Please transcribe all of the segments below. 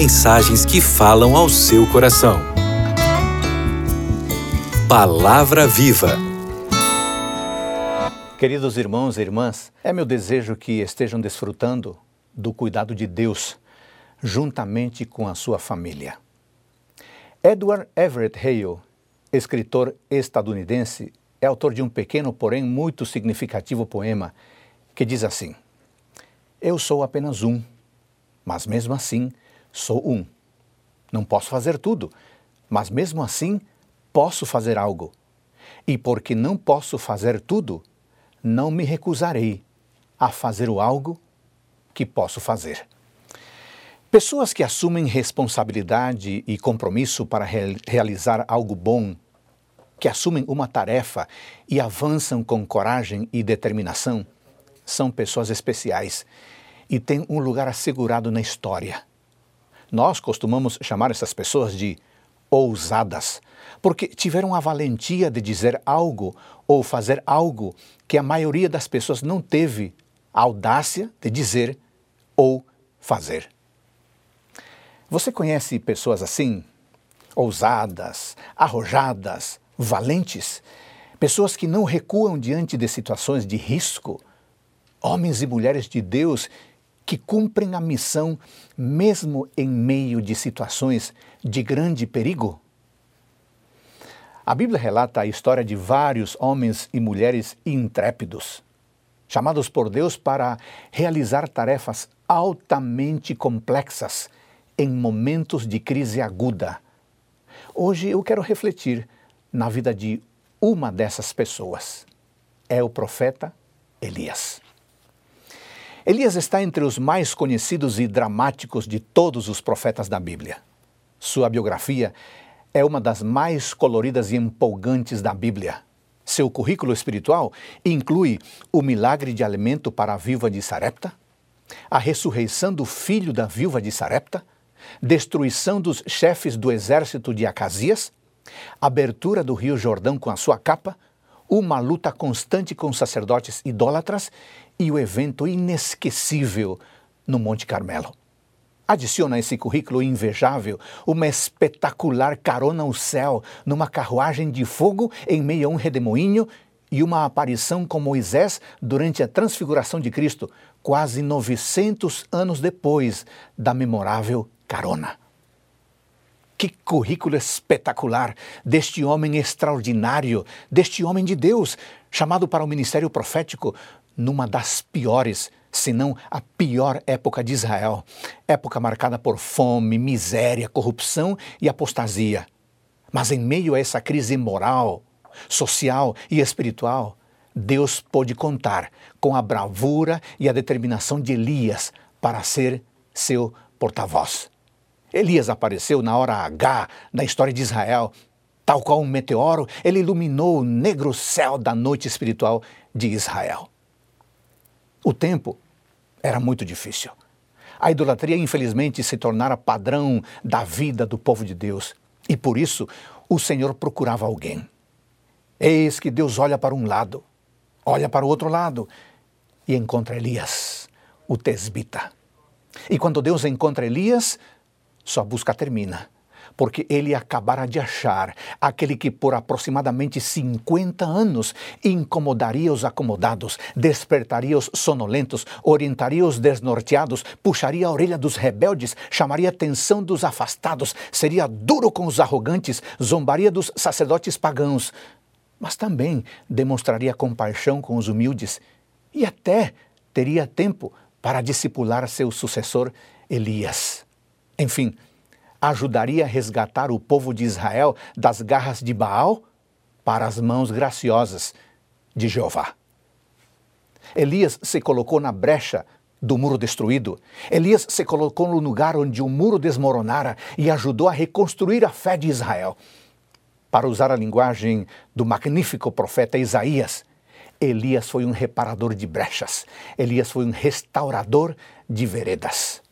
mensagens que falam ao seu coração. Palavra Viva. Queridos irmãos e irmãs, é meu desejo que estejam desfrutando do cuidado de Deus juntamente com a sua família. Edward Everett Hale, escritor estadunidense, é autor de um pequeno, porém muito significativo poema que diz assim: Eu sou apenas um, mas mesmo assim sou um. Não posso fazer tudo, mas mesmo assim posso fazer algo. E porque não posso fazer tudo, não me recusarei a fazer o algo que posso fazer. Pessoas que assumem responsabilidade e compromisso para re realizar algo bom, que assumem uma tarefa e avançam com coragem e determinação, são pessoas especiais e têm um lugar assegurado na história. Nós costumamos chamar essas pessoas de ousadas, porque tiveram a valentia de dizer algo ou fazer algo que a maioria das pessoas não teve a audácia de dizer ou fazer. Você conhece pessoas assim? Ousadas, arrojadas, valentes, pessoas que não recuam diante de situações de risco, homens e mulheres de Deus que cumprem a missão mesmo em meio de situações de grande perigo? A Bíblia relata a história de vários homens e mulheres intrépidos, chamados por Deus para realizar tarefas altamente complexas em momentos de crise aguda. Hoje eu quero refletir na vida de uma dessas pessoas. É o profeta Elias. Elias está entre os mais conhecidos e dramáticos de todos os profetas da Bíblia. Sua biografia é uma das mais coloridas e empolgantes da Bíblia. Seu currículo espiritual inclui o milagre de alimento para a viúva de Sarepta, a ressurreição do filho da viúva de Sarepta, destruição dos chefes do exército de Acasias, abertura do rio Jordão com a sua capa, uma luta constante com sacerdotes idólatras e o evento inesquecível no Monte Carmelo. Adiciona a esse currículo invejável uma espetacular carona ao céu numa carruagem de fogo em meio a um redemoinho e uma aparição com Moisés durante a transfiguração de Cristo, quase 900 anos depois da memorável carona. Que currículo espetacular deste homem extraordinário, deste homem de Deus, chamado para o ministério profético numa das piores, se não a pior época de Israel época marcada por fome, miséria, corrupção e apostasia. Mas em meio a essa crise moral, social e espiritual, Deus pôde contar com a bravura e a determinação de Elias para ser seu porta-voz. Elias apareceu na hora H na história de Israel. Tal qual um meteoro, ele iluminou o negro céu da noite espiritual de Israel. O tempo era muito difícil. A idolatria, infelizmente, se tornara padrão da vida do povo de Deus. E por isso, o Senhor procurava alguém. Eis que Deus olha para um lado, olha para o outro lado e encontra Elias, o tesbita. E quando Deus encontra Elias, sua busca termina porque ele acabara de achar aquele que por aproximadamente 50 anos incomodaria os acomodados, despertaria os sonolentos, orientaria os desnorteados, puxaria a orelha dos rebeldes, chamaria a atenção dos afastados, seria duro com os arrogantes, zombaria dos sacerdotes pagãos, mas também demonstraria compaixão com os humildes e até teria tempo para discipular seu sucessor Elias. Enfim, ajudaria a resgatar o povo de Israel das garras de Baal para as mãos graciosas de Jeová. Elias se colocou na brecha do muro destruído. Elias se colocou no lugar onde o muro desmoronara e ajudou a reconstruir a fé de Israel. Para usar a linguagem do magnífico profeta Isaías, Elias foi um reparador de brechas. Elias foi um restaurador de veredas.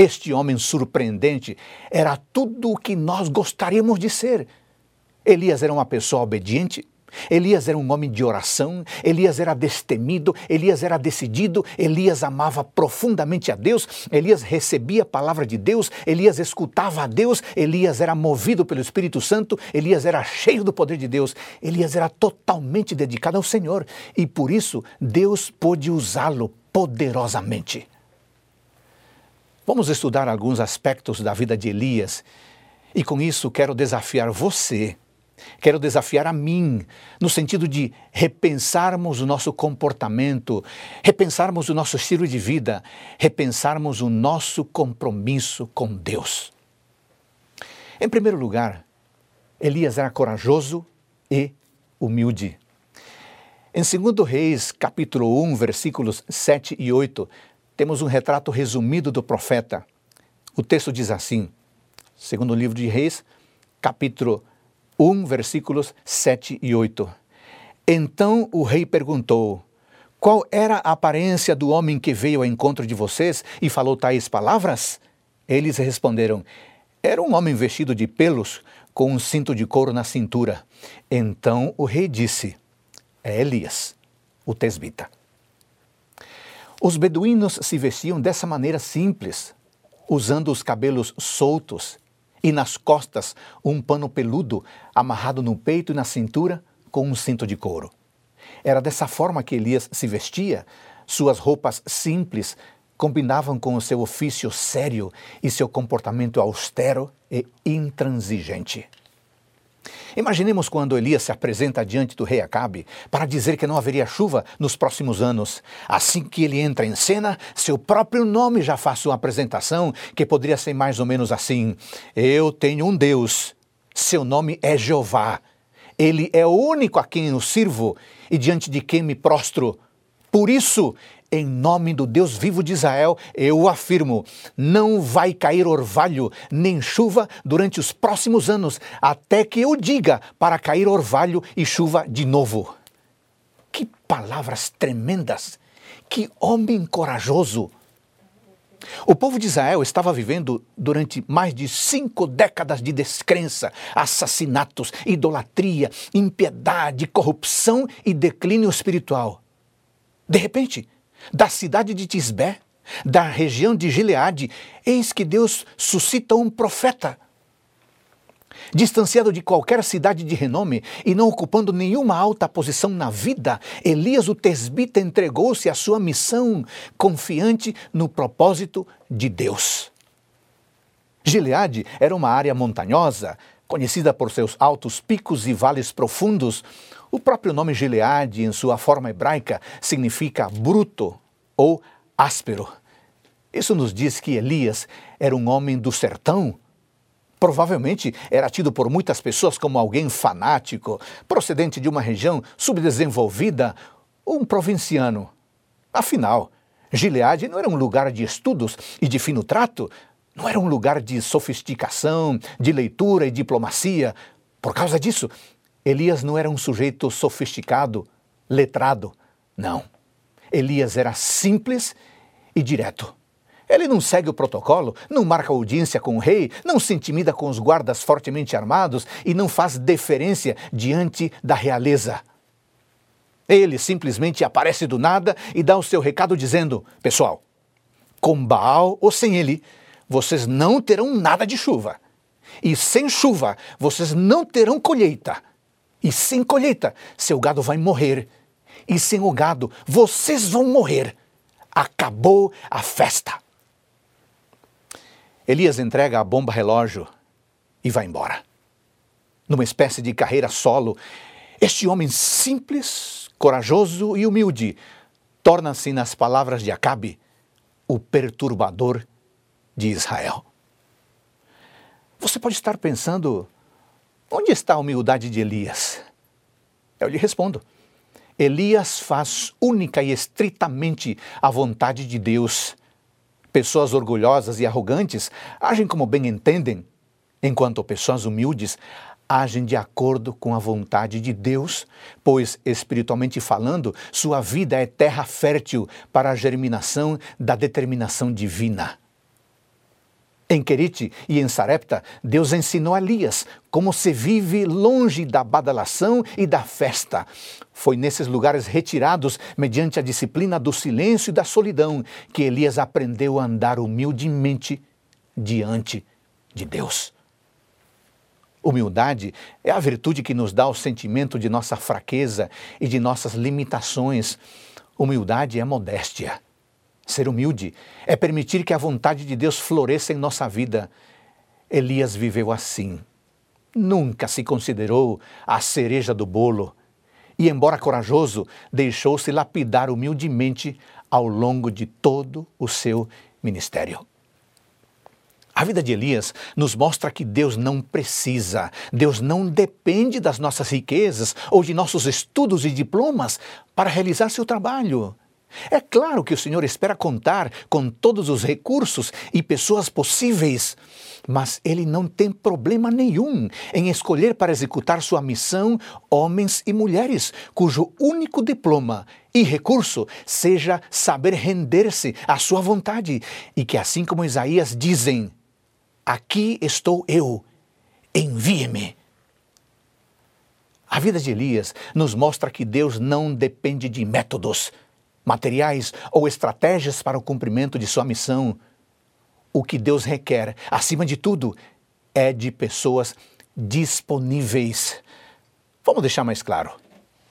Este homem surpreendente era tudo o que nós gostaríamos de ser. Elias era uma pessoa obediente, Elias era um homem de oração, Elias era destemido, Elias era decidido, Elias amava profundamente a Deus, Elias recebia a palavra de Deus, Elias escutava a Deus, Elias era movido pelo Espírito Santo, Elias era cheio do poder de Deus, Elias era totalmente dedicado ao Senhor e por isso Deus pôde usá-lo poderosamente. Vamos estudar alguns aspectos da vida de Elias e com isso quero desafiar você Quero desafiar a mim, no sentido de repensarmos o nosso comportamento, repensarmos o nosso estilo de vida, repensarmos o nosso compromisso com Deus. Em primeiro lugar, Elias era corajoso e humilde. Em 2 Reis, capítulo 1, versículos 7 e 8, temos um retrato resumido do profeta. O texto diz assim, segundo o livro de Reis, capítulo 1, versículos 7 e 8. Então o rei perguntou: Qual era a aparência do homem que veio ao encontro de vocês e falou tais palavras? Eles responderam: Era um homem vestido de pelos, com um cinto de couro na cintura. Então o rei disse: É Elias, o tesbita. Os beduínos se vestiam dessa maneira simples, usando os cabelos soltos e nas costas um pano peludo amarrado no peito e na cintura com um cinto de couro. Era dessa forma que Elias se vestia. Suas roupas simples combinavam com o seu ofício sério e seu comportamento austero e intransigente. Imaginemos quando Elias se apresenta diante do rei Acabe para dizer que não haveria chuva nos próximos anos. Assim que ele entra em cena, seu próprio nome já faz sua apresentação, que poderia ser mais ou menos assim: Eu tenho um Deus, seu nome é Jeová. Ele é o único a quem eu sirvo e diante de quem me prostro. Por isso, em nome do Deus vivo de Israel, eu afirmo: não vai cair orvalho nem chuva durante os próximos anos, até que eu diga para cair orvalho e chuva de novo. Que palavras tremendas! Que homem corajoso! O povo de Israel estava vivendo durante mais de cinco décadas de descrença, assassinatos, idolatria, impiedade, corrupção e declínio espiritual. De repente, da cidade de Tisbé, da região de Gileade, eis que Deus suscita um profeta. Distanciado de qualquer cidade de renome e não ocupando nenhuma alta posição na vida, Elias o tesbita entregou-se à sua missão, confiante no propósito de Deus. Gileade era uma área montanhosa, conhecida por seus altos picos e vales profundos, o próprio nome Gileade, em sua forma hebraica, significa bruto ou áspero. Isso nos diz que Elias era um homem do sertão. Provavelmente era tido por muitas pessoas como alguém fanático, procedente de uma região subdesenvolvida, ou um provinciano. Afinal, Gileade não era um lugar de estudos e de fino trato, não era um lugar de sofisticação, de leitura e diplomacia. Por causa disso, Elias não era um sujeito sofisticado, letrado. Não. Elias era simples e direto. Ele não segue o protocolo, não marca audiência com o rei, não se intimida com os guardas fortemente armados e não faz deferência diante da realeza. Ele simplesmente aparece do nada e dá o seu recado dizendo: Pessoal, com Baal ou sem ele, vocês não terão nada de chuva. E sem chuva, vocês não terão colheita. E sem colheita, seu gado vai morrer. E sem o gado, vocês vão morrer. Acabou a festa. Elias entrega a bomba relógio e vai embora. Numa espécie de carreira solo, este homem simples, corajoso e humilde torna-se, nas palavras de Acabe, o perturbador de Israel. Você pode estar pensando Onde está a humildade de Elias? Eu lhe respondo. Elias faz única e estritamente a vontade de Deus. Pessoas orgulhosas e arrogantes agem como bem entendem, enquanto pessoas humildes agem de acordo com a vontade de Deus, pois, espiritualmente falando, sua vida é terra fértil para a germinação da determinação divina. Em Querite e em Sarepta, Deus ensinou a Elias como se vive longe da badalação e da festa. Foi nesses lugares retirados, mediante a disciplina do silêncio e da solidão, que Elias aprendeu a andar humildemente diante de Deus. Humildade é a virtude que nos dá o sentimento de nossa fraqueza e de nossas limitações. Humildade é modéstia. Ser humilde é permitir que a vontade de Deus floresça em nossa vida. Elias viveu assim. Nunca se considerou a cereja do bolo e, embora corajoso, deixou-se lapidar humildemente ao longo de todo o seu ministério. A vida de Elias nos mostra que Deus não precisa, Deus não depende das nossas riquezas ou de nossos estudos e diplomas para realizar seu trabalho. É claro que o Senhor espera contar com todos os recursos e pessoas possíveis, mas Ele não tem problema nenhum em escolher para executar sua missão homens e mulheres cujo único diploma e recurso seja saber render-se à sua vontade e que, assim como Isaías dizem, Aqui estou eu, envie-me. A vida de Elias nos mostra que Deus não depende de métodos materiais ou estratégias para o cumprimento de sua missão. O que Deus requer, acima de tudo, é de pessoas disponíveis. Vamos deixar mais claro.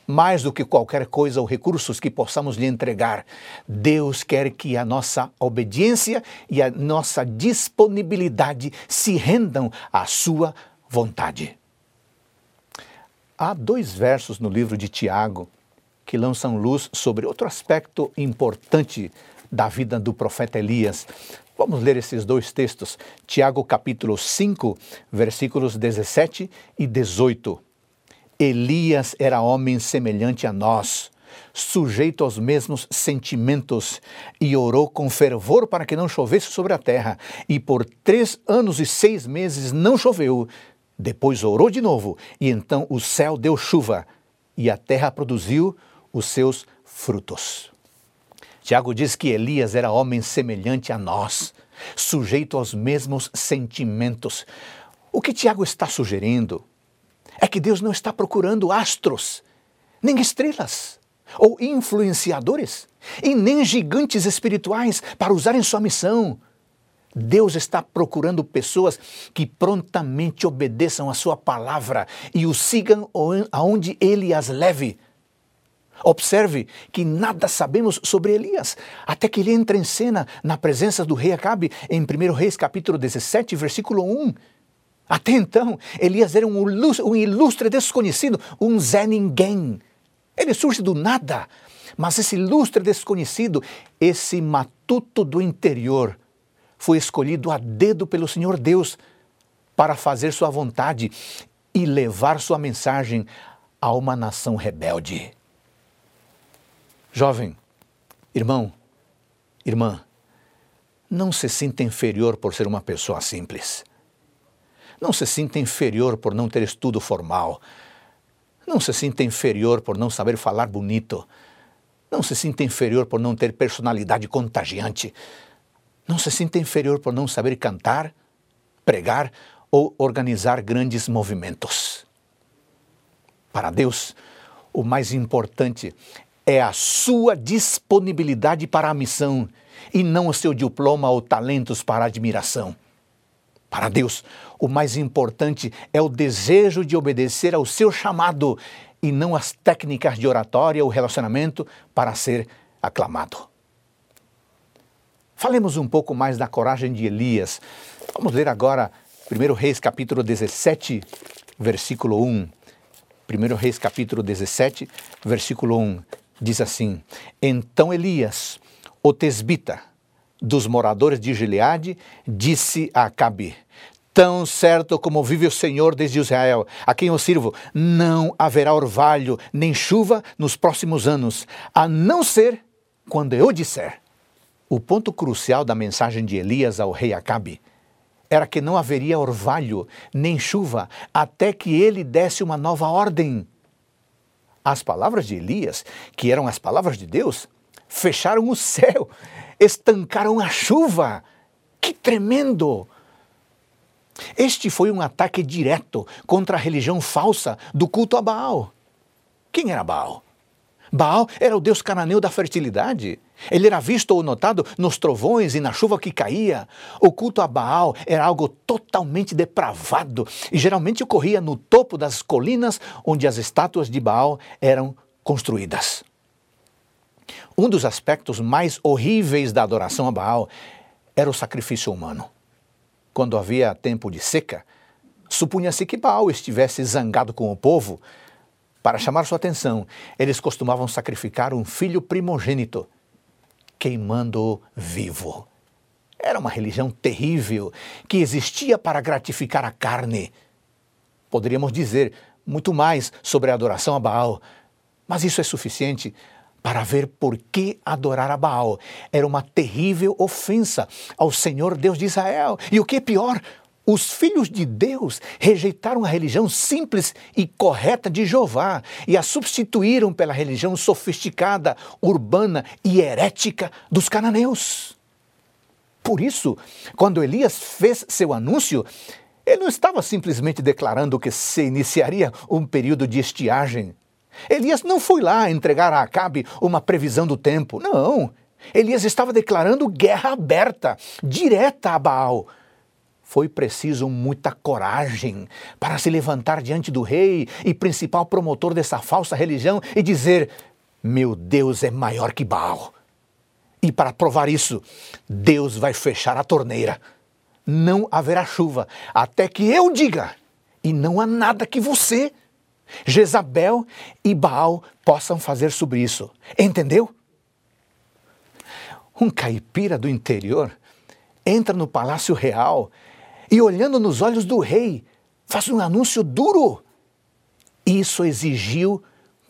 Mais do que qualquer coisa ou recursos que possamos lhe entregar, Deus quer que a nossa obediência e a nossa disponibilidade se rendam à sua vontade. Há dois versos no livro de Tiago que lançam luz sobre outro aspecto importante da vida do profeta Elias. Vamos ler esses dois textos. Tiago capítulo 5, versículos 17 e 18. Elias era homem semelhante a nós, sujeito aos mesmos sentimentos, e orou com fervor para que não chovesse sobre a terra. E por três anos e seis meses não choveu. Depois orou de novo, e então o céu deu chuva, e a terra produziu os seus frutos. Tiago diz que Elias era homem semelhante a nós, sujeito aos mesmos sentimentos. O que Tiago está sugerindo é que Deus não está procurando astros, nem estrelas, ou influenciadores, e nem gigantes espirituais para usar em sua missão. Deus está procurando pessoas que prontamente obedeçam a sua palavra e o sigam aonde ele as leve. Observe que nada sabemos sobre Elias, até que ele entra em cena na presença do rei Acabe em 1 Reis capítulo 17, versículo 1. Até então, Elias era um ilustre, um ilustre desconhecido, um Zé Ninguém. Ele surge do nada, mas esse ilustre desconhecido, esse matuto do interior, foi escolhido a dedo pelo Senhor Deus para fazer sua vontade e levar sua mensagem a uma nação rebelde. Jovem, irmão, irmã, não se sinta inferior por ser uma pessoa simples. Não se sinta inferior por não ter estudo formal. Não se sinta inferior por não saber falar bonito. Não se sinta inferior por não ter personalidade contagiante. Não se sinta inferior por não saber cantar, pregar ou organizar grandes movimentos. Para Deus, o mais importante é a sua disponibilidade para a missão e não o seu diploma ou talentos para admiração. Para Deus, o mais importante é o desejo de obedecer ao seu chamado e não as técnicas de oratória ou relacionamento para ser aclamado. Falemos um pouco mais da coragem de Elias. Vamos ler agora 1 Reis capítulo 17, versículo 1. 1 Reis capítulo 17, versículo 1 diz assim: Então Elias, o tesbita, dos moradores de Gileade, disse a Acabe: Tão certo como vive o Senhor desde Israel, a quem eu sirvo, não haverá orvalho nem chuva nos próximos anos, a não ser quando eu disser. O ponto crucial da mensagem de Elias ao rei Acabe era que não haveria orvalho nem chuva até que ele desse uma nova ordem. As palavras de Elias, que eram as palavras de Deus, fecharam o céu, estancaram a chuva. Que tremendo! Este foi um ataque direto contra a religião falsa do culto a Baal. Quem era Baal? Baal era o deus cananeu da fertilidade. Ele era visto ou notado nos trovões e na chuva que caía. O culto a Baal era algo totalmente depravado e geralmente ocorria no topo das colinas onde as estátuas de Baal eram construídas. Um dos aspectos mais horríveis da adoração a Baal era o sacrifício humano. Quando havia tempo de seca, supunha-se que Baal estivesse zangado com o povo para chamar sua atenção, eles costumavam sacrificar um filho primogênito, queimando-o vivo. Era uma religião terrível que existia para gratificar a carne. Poderíamos dizer muito mais sobre a adoração a Baal, mas isso é suficiente para ver por que adorar a Baal era uma terrível ofensa ao Senhor Deus de Israel. E o que é pior, os filhos de Deus rejeitaram a religião simples e correta de Jeová e a substituíram pela religião sofisticada, urbana e herética dos cananeus. Por isso, quando Elias fez seu anúncio, ele não estava simplesmente declarando que se iniciaria um período de estiagem. Elias não foi lá entregar a Acabe uma previsão do tempo. Não. Elias estava declarando guerra aberta, direta a Baal foi preciso muita coragem para se levantar diante do rei e principal promotor dessa falsa religião e dizer: Meu Deus é maior que Baal. E para provar isso, Deus vai fechar a torneira. Não haverá chuva até que eu diga, e não há nada que você, Jezabel e Baal possam fazer sobre isso. Entendeu? Um caipira do interior entra no palácio real e olhando nos olhos do rei, faz um anúncio duro. Isso exigiu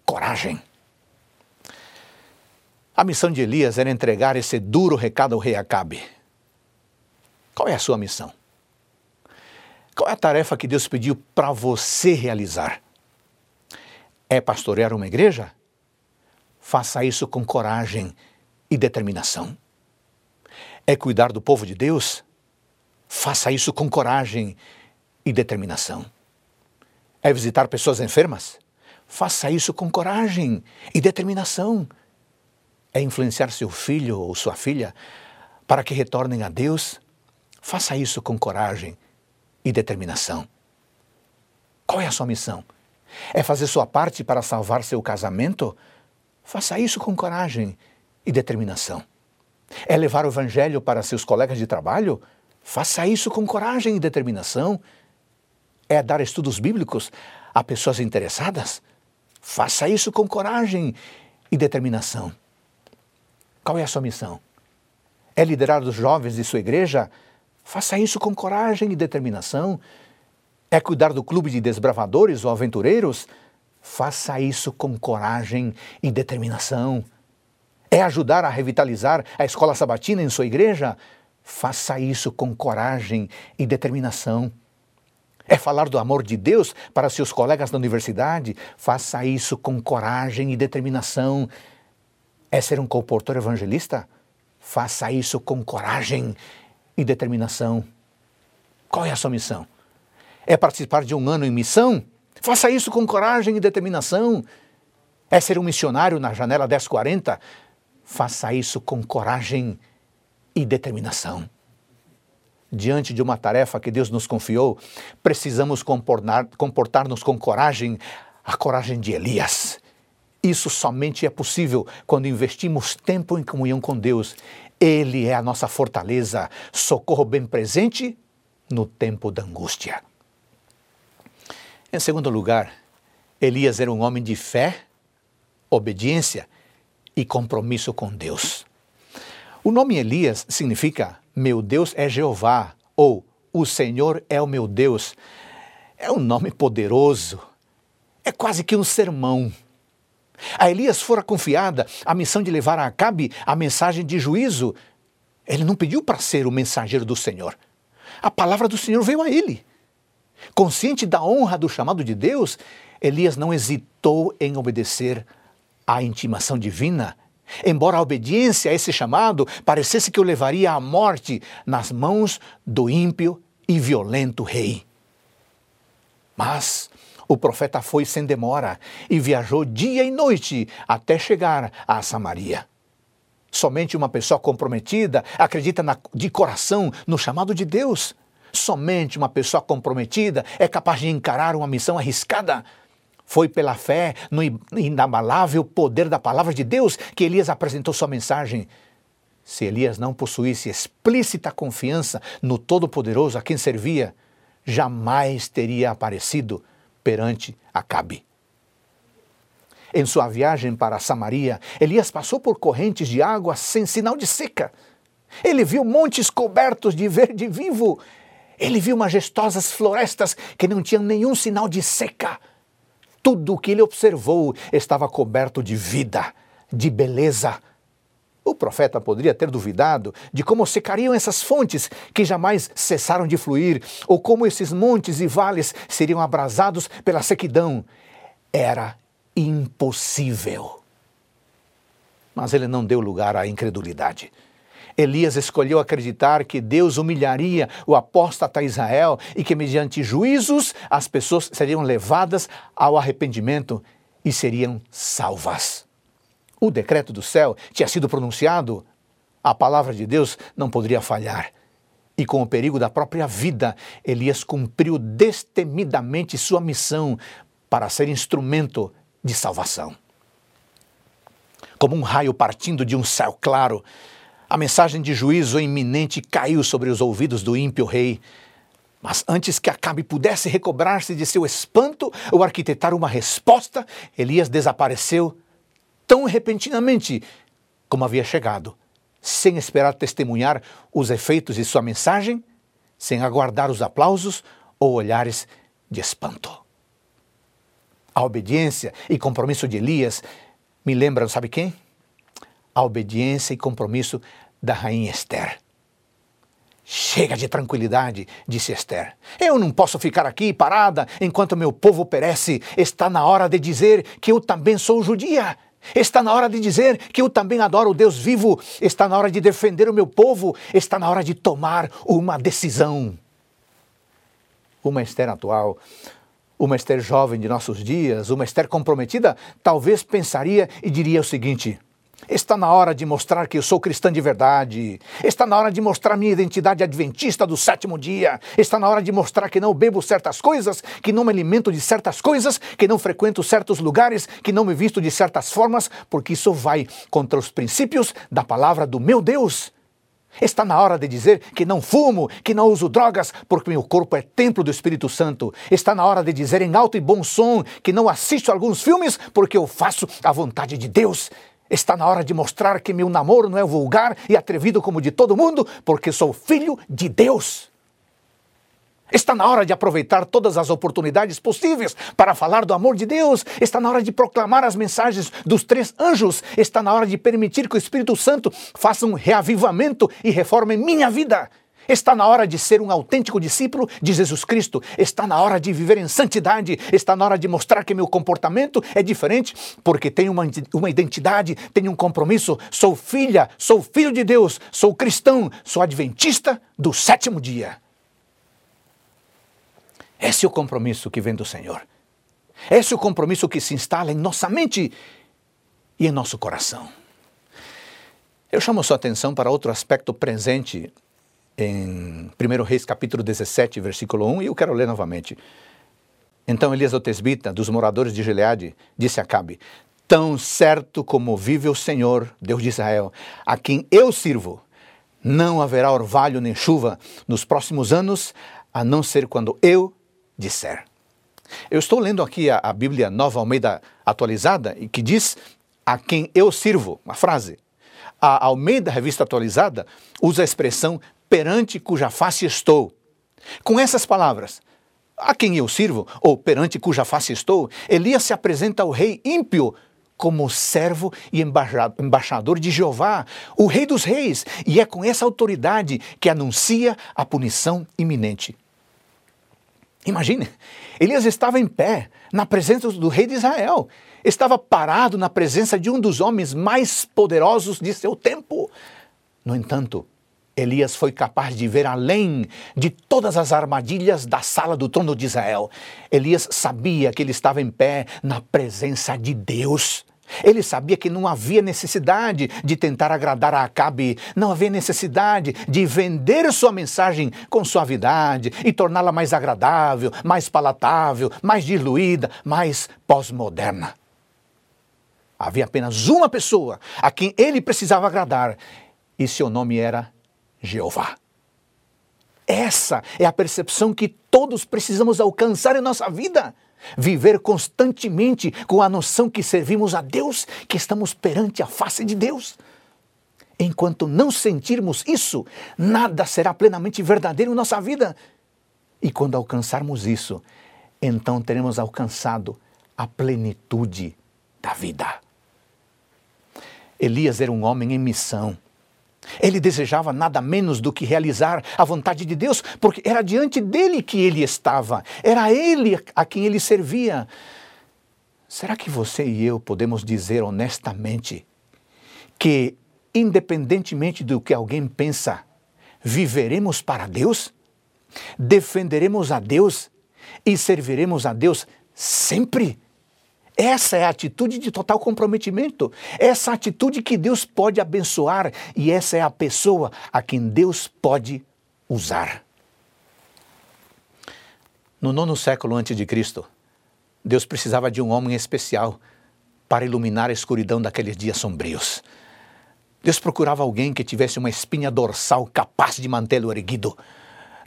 coragem. A missão de Elias era entregar esse duro recado ao rei Acabe. Qual é a sua missão? Qual é a tarefa que Deus pediu para você realizar? É pastorear uma igreja? Faça isso com coragem e determinação. É cuidar do povo de Deus? Faça isso com coragem e determinação. É visitar pessoas enfermas? Faça isso com coragem e determinação. É influenciar seu filho ou sua filha para que retornem a Deus? Faça isso com coragem e determinação. Qual é a sua missão? É fazer sua parte para salvar seu casamento? Faça isso com coragem e determinação. É levar o Evangelho para seus colegas de trabalho? Faça isso com coragem e determinação. É dar estudos bíblicos a pessoas interessadas? Faça isso com coragem e determinação. Qual é a sua missão? É liderar os jovens de sua igreja? Faça isso com coragem e determinação. É cuidar do clube de desbravadores ou aventureiros? Faça isso com coragem e determinação. É ajudar a revitalizar a escola sabatina em sua igreja? Faça isso com coragem e determinação. É falar do amor de Deus para seus colegas da universidade? Faça isso com coragem e determinação. É ser um comportor evangelista? Faça isso com coragem e determinação. Qual é a sua missão? É participar de um ano em missão? Faça isso com coragem e determinação. É ser um missionário na janela 1040? Faça isso com coragem e determinação. Diante de uma tarefa que Deus nos confiou, precisamos comportar-nos com coragem, a coragem de Elias. Isso somente é possível quando investimos tempo em comunhão com Deus. Ele é a nossa fortaleza, socorro bem presente no tempo da angústia. Em segundo lugar, Elias era um homem de fé, obediência e compromisso com Deus. O nome Elias significa Meu Deus é Jeová ou O Senhor é o meu Deus. É um nome poderoso. É quase que um sermão. A Elias fora confiada a missão de levar a Acabe a mensagem de juízo. Ele não pediu para ser o mensageiro do Senhor. A palavra do Senhor veio a ele. Consciente da honra do chamado de Deus, Elias não hesitou em obedecer à intimação divina Embora a obediência a esse chamado parecesse que o levaria à morte nas mãos do ímpio e violento rei. Mas o profeta foi sem demora e viajou dia e noite até chegar a Samaria. Somente uma pessoa comprometida acredita na, de coração no chamado de Deus. Somente uma pessoa comprometida é capaz de encarar uma missão arriscada. Foi pela fé no inabalável poder da palavra de Deus que Elias apresentou sua mensagem. Se Elias não possuísse explícita confiança no Todo-Poderoso a quem servia, jamais teria aparecido perante Acabe. Em sua viagem para Samaria, Elias passou por correntes de água sem sinal de seca. Ele viu montes cobertos de verde vivo. Ele viu majestosas florestas que não tinham nenhum sinal de seca. Tudo o que ele observou estava coberto de vida, de beleza. O profeta poderia ter duvidado de como secariam essas fontes que jamais cessaram de fluir, ou como esses montes e vales seriam abrasados pela sequidão. Era impossível. Mas ele não deu lugar à incredulidade. Elias escolheu acreditar que Deus humilharia o apóstata Israel e que, mediante juízos, as pessoas seriam levadas ao arrependimento e seriam salvas. O decreto do céu tinha sido pronunciado, a palavra de Deus não poderia falhar. E com o perigo da própria vida, Elias cumpriu destemidamente sua missão para ser instrumento de salvação. Como um raio partindo de um céu claro, a mensagem de juízo iminente caiu sobre os ouvidos do ímpio rei. Mas antes que Acabe pudesse recobrar-se de seu espanto ou arquitetar uma resposta, Elias desapareceu tão repentinamente como havia chegado, sem esperar testemunhar os efeitos de sua mensagem, sem aguardar os aplausos ou olhares de espanto. A obediência e compromisso de Elias me lembram, sabe quem? A obediência e compromisso da rainha Esther. Chega de tranquilidade, disse Esther. Eu não posso ficar aqui parada enquanto meu povo perece. Está na hora de dizer que eu também sou judia. Está na hora de dizer que eu também adoro o Deus vivo. Está na hora de defender o meu povo. Está na hora de tomar uma decisão. Uma Esther atual, uma Esther jovem de nossos dias, uma Esther comprometida, talvez pensaria e diria o seguinte: Está na hora de mostrar que eu sou cristã de verdade. Está na hora de mostrar minha identidade adventista do sétimo dia. Está na hora de mostrar que não bebo certas coisas, que não me alimento de certas coisas, que não frequento certos lugares, que não me visto de certas formas, porque isso vai contra os princípios da palavra do meu Deus. Está na hora de dizer que não fumo, que não uso drogas, porque meu corpo é templo do Espírito Santo. Está na hora de dizer em alto e bom som que não assisto alguns filmes, porque eu faço a vontade de Deus. Está na hora de mostrar que meu namoro não é vulgar e atrevido como de todo mundo, porque sou filho de Deus. Está na hora de aproveitar todas as oportunidades possíveis para falar do amor de Deus. Está na hora de proclamar as mensagens dos três anjos. Está na hora de permitir que o Espírito Santo faça um reavivamento e reforme minha vida. Está na hora de ser um autêntico discípulo de Jesus Cristo. Está na hora de viver em santidade. Está na hora de mostrar que meu comportamento é diferente, porque tenho uma, uma identidade, tenho um compromisso. Sou filha, sou filho de Deus, sou cristão, sou adventista do sétimo dia. Esse é o compromisso que vem do Senhor. Esse é o compromisso que se instala em nossa mente e em nosso coração. Eu chamo sua atenção para outro aspecto presente em 1 Reis capítulo 17, versículo 1, e eu quero ler novamente. Então Elias o tesbita, dos moradores de Gileade, disse a Acabe, Tão certo como vive o Senhor, Deus de Israel, a quem eu sirvo, não haverá orvalho nem chuva nos próximos anos, a não ser quando eu disser. Eu estou lendo aqui a, a Bíblia Nova Almeida atualizada, e que diz a quem eu sirvo, uma frase. A Almeida Revista Atualizada usa a expressão perante cuja face estou. Com essas palavras, a quem eu sirvo, ou perante cuja face estou, Elias se apresenta ao rei ímpio como servo e embaixador de Jeová, o Rei dos Reis, e é com essa autoridade que anuncia a punição iminente. Imagine, Elias estava em pé na presença do rei de Israel, estava parado na presença de um dos homens mais poderosos de seu tempo. No entanto, Elias foi capaz de ver além de todas as armadilhas da sala do trono de Israel. Elias sabia que ele estava em pé na presença de Deus. Ele sabia que não havia necessidade de tentar agradar a Acabe, não havia necessidade de vender sua mensagem com suavidade e torná-la mais agradável, mais palatável, mais diluída, mais pós-moderna. Havia apenas uma pessoa a quem ele precisava agradar, e seu nome era Jeová. Essa é a percepção que todos precisamos alcançar em nossa vida. Viver constantemente com a noção que servimos a Deus, que estamos perante a face de Deus. Enquanto não sentirmos isso, nada será plenamente verdadeiro em nossa vida. E quando alcançarmos isso, então teremos alcançado a plenitude da vida. Elias era um homem em missão. Ele desejava nada menos do que realizar a vontade de Deus, porque era diante dele que ele estava, era ele a quem ele servia. Será que você e eu podemos dizer honestamente que, independentemente do que alguém pensa, viveremos para Deus? Defenderemos a Deus e serviremos a Deus sempre? Essa é a atitude de total comprometimento. Essa atitude que Deus pode abençoar e essa é a pessoa a quem Deus pode usar. No nono século antes de Cristo, Deus precisava de um homem especial para iluminar a escuridão daqueles dias sombrios. Deus procurava alguém que tivesse uma espinha dorsal capaz de mantê-lo erguido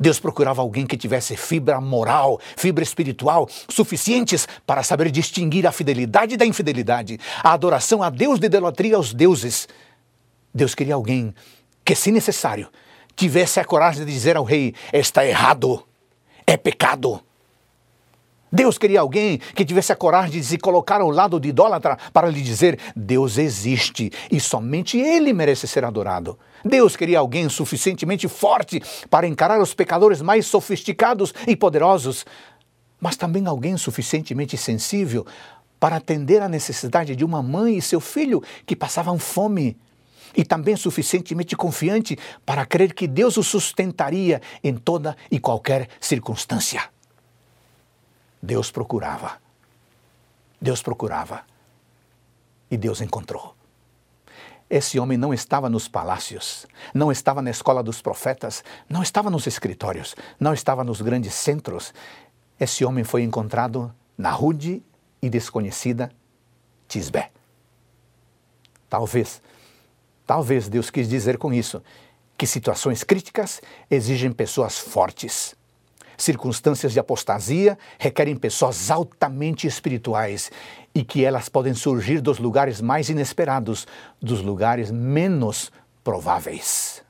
Deus procurava alguém que tivesse fibra moral, fibra espiritual suficientes para saber distinguir a fidelidade da infidelidade, a adoração a Deus de idolatria aos deuses. Deus queria alguém que, se necessário, tivesse a coragem de dizer ao rei: está errado, é pecado. Deus queria alguém que tivesse a coragem de se colocar ao lado de idólatra para lhe dizer: Deus existe e somente Ele merece ser adorado. Deus queria alguém suficientemente forte para encarar os pecadores mais sofisticados e poderosos, mas também alguém suficientemente sensível para atender à necessidade de uma mãe e seu filho que passavam fome. E também suficientemente confiante para crer que Deus o sustentaria em toda e qualquer circunstância. Deus procurava. Deus procurava. E Deus encontrou. Esse homem não estava nos palácios, não estava na escola dos profetas, não estava nos escritórios, não estava nos grandes centros. Esse homem foi encontrado na rude e desconhecida Tisbé. Talvez, talvez Deus quis dizer com isso que situações críticas exigem pessoas fortes Circunstâncias de apostasia requerem pessoas altamente espirituais e que elas podem surgir dos lugares mais inesperados, dos lugares menos prováveis.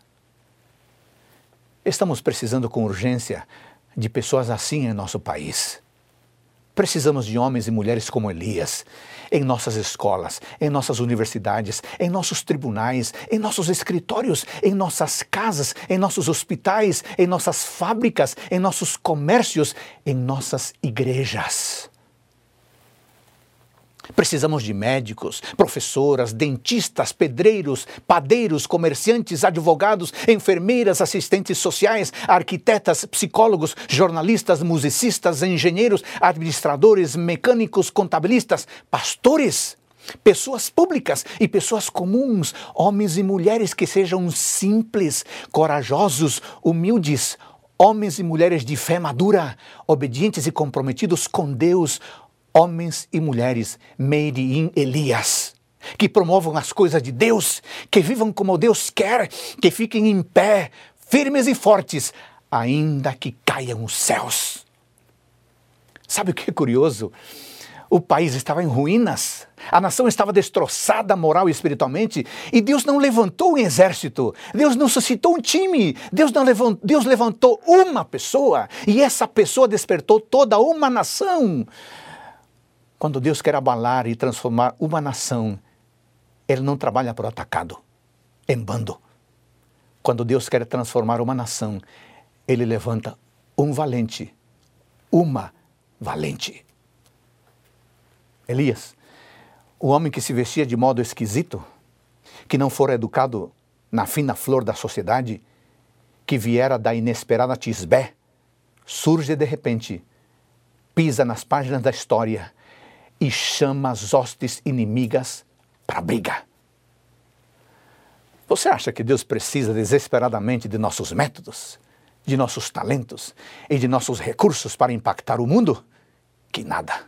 Estamos precisando com urgência de pessoas assim em nosso país. Precisamos de homens e mulheres como Elias em nossas escolas, em nossas universidades, em nossos tribunais, em nossos escritórios, em nossas casas, em nossos hospitais, em nossas fábricas, em nossos comércios, em nossas igrejas. Precisamos de médicos, professoras, dentistas, pedreiros, padeiros, comerciantes, advogados, enfermeiras, assistentes sociais, arquitetas, psicólogos, jornalistas, musicistas, engenheiros, administradores, mecânicos, contabilistas, pastores, pessoas públicas e pessoas comuns, homens e mulheres que sejam simples, corajosos, humildes, homens e mulheres de fé madura, obedientes e comprometidos com Deus, homens e mulheres made in Elias, que promovam as coisas de Deus, que vivam como Deus quer, que fiquem em pé, firmes e fortes, ainda que caiam os céus. Sabe o que é curioso? O país estava em ruínas, a nação estava destroçada moral e espiritualmente, e Deus não levantou um exército, Deus não suscitou um time, Deus, não levantou, Deus levantou uma pessoa, e essa pessoa despertou toda uma nação. Quando Deus quer abalar e transformar uma nação, Ele não trabalha por atacado, em bando. Quando Deus quer transformar uma nação, Ele levanta um valente, uma valente. Elias, o homem que se vestia de modo esquisito, que não fora educado na fina flor da sociedade, que viera da inesperada Tisbé, surge de repente, pisa nas páginas da história e chama as hostes inimigas para briga. Você acha que Deus precisa desesperadamente de nossos métodos, de nossos talentos e de nossos recursos para impactar o mundo? Que nada.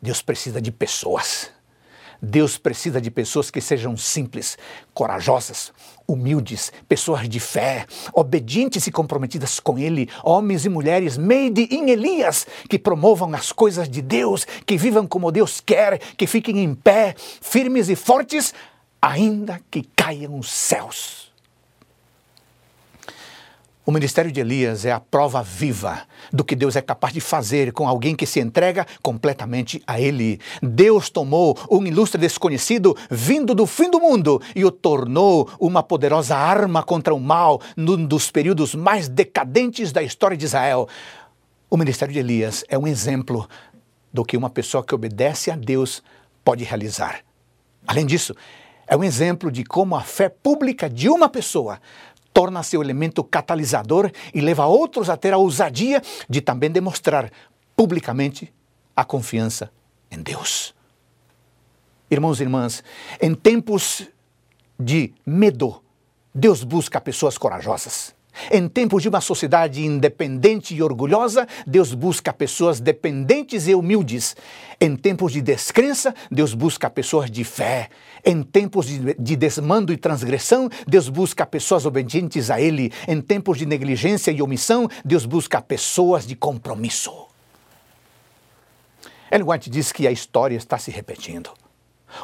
Deus precisa de pessoas. Deus precisa de pessoas que sejam simples, corajosas, humildes, pessoas de fé, obedientes e comprometidas com Ele, homens e mulheres made in Elias, que promovam as coisas de Deus, que vivam como Deus quer, que fiquem em pé, firmes e fortes, ainda que caiam os céus. O ministério de Elias é a prova viva do que Deus é capaz de fazer com alguém que se entrega completamente a Ele. Deus tomou um ilustre desconhecido vindo do fim do mundo e o tornou uma poderosa arma contra o mal num dos períodos mais decadentes da história de Israel. O ministério de Elias é um exemplo do que uma pessoa que obedece a Deus pode realizar. Além disso, é um exemplo de como a fé pública de uma pessoa torna-se o elemento catalisador e leva outros a ter a ousadia de também demonstrar publicamente a confiança em Deus. Irmãos e irmãs, em tempos de medo, Deus busca pessoas corajosas. Em tempos de uma sociedade independente e orgulhosa, Deus busca pessoas dependentes e humildes. Em tempos de descrença, Deus busca pessoas de fé. Em tempos de, de desmando e transgressão, Deus busca pessoas obedientes a Ele. Em tempos de negligência e omissão, Deus busca pessoas de compromisso. Ellen White diz que a história está se repetindo.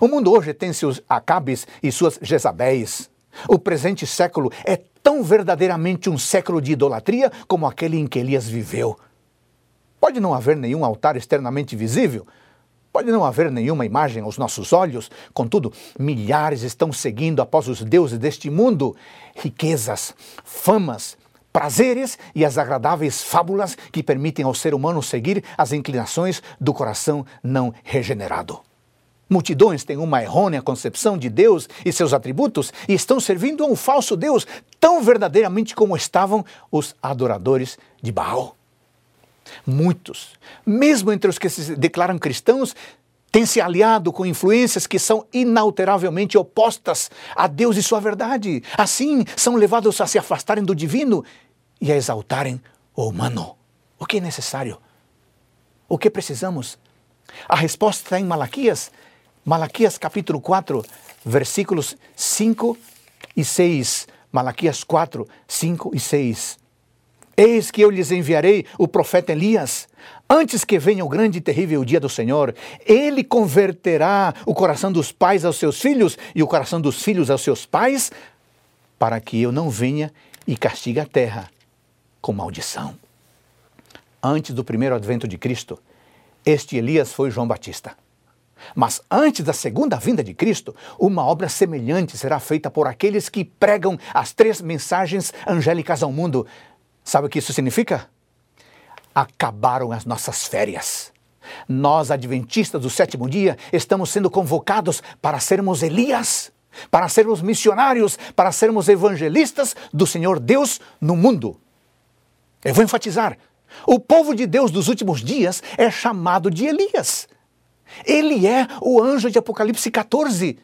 O mundo hoje tem seus Acabes e suas Jezabéis. O presente século é tão verdadeiramente um século de idolatria como aquele em que Elias viveu. Pode não haver nenhum altar externamente visível, pode não haver nenhuma imagem aos nossos olhos, contudo, milhares estão seguindo após os deuses deste mundo riquezas, famas, prazeres e as agradáveis fábulas que permitem ao ser humano seguir as inclinações do coração não regenerado. Multidões têm uma errônea concepção de Deus e seus atributos e estão servindo a um falso Deus tão verdadeiramente como estavam os adoradores de Baal. Muitos, mesmo entre os que se declaram cristãos, têm se aliado com influências que são inalteravelmente opostas a Deus e sua verdade. Assim, são levados a se afastarem do divino e a exaltarem o humano. O que é necessário? O que precisamos? A resposta está em Malaquias Malaquias capítulo 4, versículos 5 e 6. Malaquias 4, 5 e 6. Eis que eu lhes enviarei o profeta Elias, antes que venha o grande e terrível dia do Senhor. Ele converterá o coração dos pais aos seus filhos e o coração dos filhos aos seus pais, para que eu não venha e castigue a terra com maldição. Antes do primeiro advento de Cristo, este Elias foi João Batista. Mas antes da segunda vinda de Cristo, uma obra semelhante será feita por aqueles que pregam as três mensagens angélicas ao mundo. Sabe o que isso significa? Acabaram as nossas férias. Nós, adventistas do sétimo dia, estamos sendo convocados para sermos Elias, para sermos missionários, para sermos evangelistas do Senhor Deus no mundo. Eu vou enfatizar: o povo de Deus dos últimos dias é chamado de Elias. Ele é o anjo de Apocalipse 14.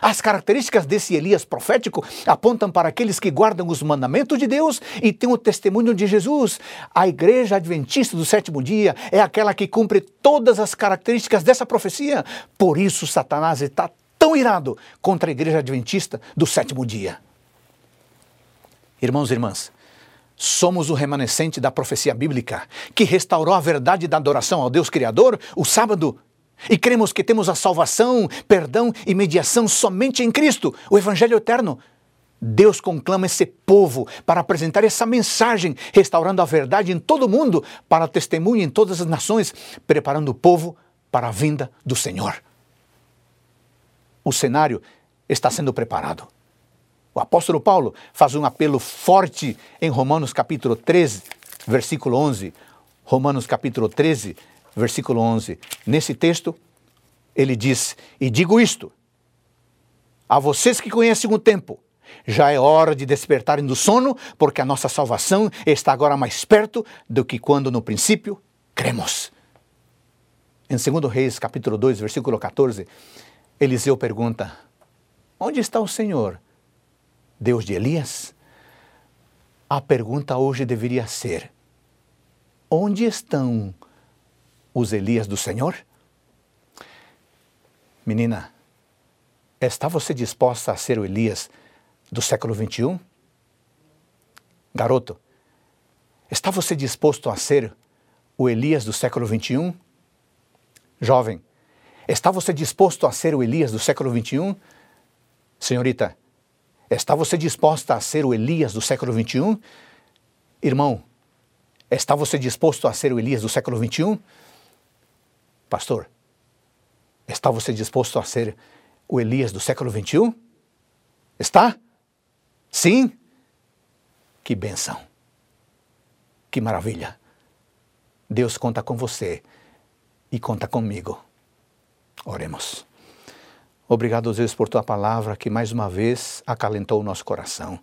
As características desse Elias profético apontam para aqueles que guardam os mandamentos de Deus e têm o testemunho de Jesus. A igreja adventista do sétimo dia é aquela que cumpre todas as características dessa profecia. Por isso, Satanás está tão irado contra a igreja adventista do sétimo dia. Irmãos e irmãs, somos o remanescente da profecia bíblica que restaurou a verdade da adoração ao Deus Criador o sábado e cremos que temos a salvação, perdão e mediação somente em Cristo, o Evangelho eterno. Deus conclama esse povo para apresentar essa mensagem, restaurando a verdade em todo o mundo, para testemunho em todas as nações, preparando o povo para a vinda do Senhor. O cenário está sendo preparado. O apóstolo Paulo faz um apelo forte em Romanos capítulo 13, versículo 11. Romanos capítulo 13, versículo 11. Nesse texto, ele diz: E digo isto a vocês que conhecem o tempo, Já é hora de despertarem do sono, porque a nossa salvação está agora mais perto do que quando no princípio cremos. Em 2 Reis, capítulo 2, versículo 14, Eliseu pergunta: Onde está o Senhor? Deus de Elias? A pergunta hoje deveria ser: Onde estão os Elias do Senhor? Menina, está você disposta a ser o Elias do século 21? Garoto, está você disposto a ser o Elias do século 21? Jovem, está você disposto a ser o Elias do século 21? Senhorita, está você disposta a ser o Elias do século 21? Irmão, está você disposto a ser o Elias do século 21? Pastor, está você disposto a ser o Elias do século 21? Está? Sim? Que benção! Que maravilha! Deus conta com você e conta comigo. Oremos. Obrigado, Deus, por tua palavra que mais uma vez acalentou o nosso coração.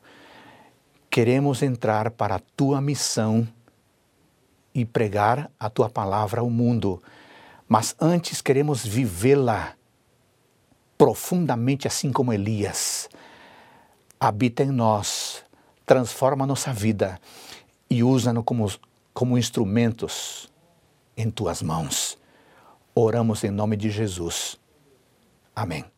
Queremos entrar para a tua missão e pregar a tua palavra ao mundo, mas antes queremos vivê-la profundamente, assim como Elias. Habita em nós, transforma nossa vida e usa-nos como, como instrumentos em tuas mãos. Oramos em nome de Jesus. Amém.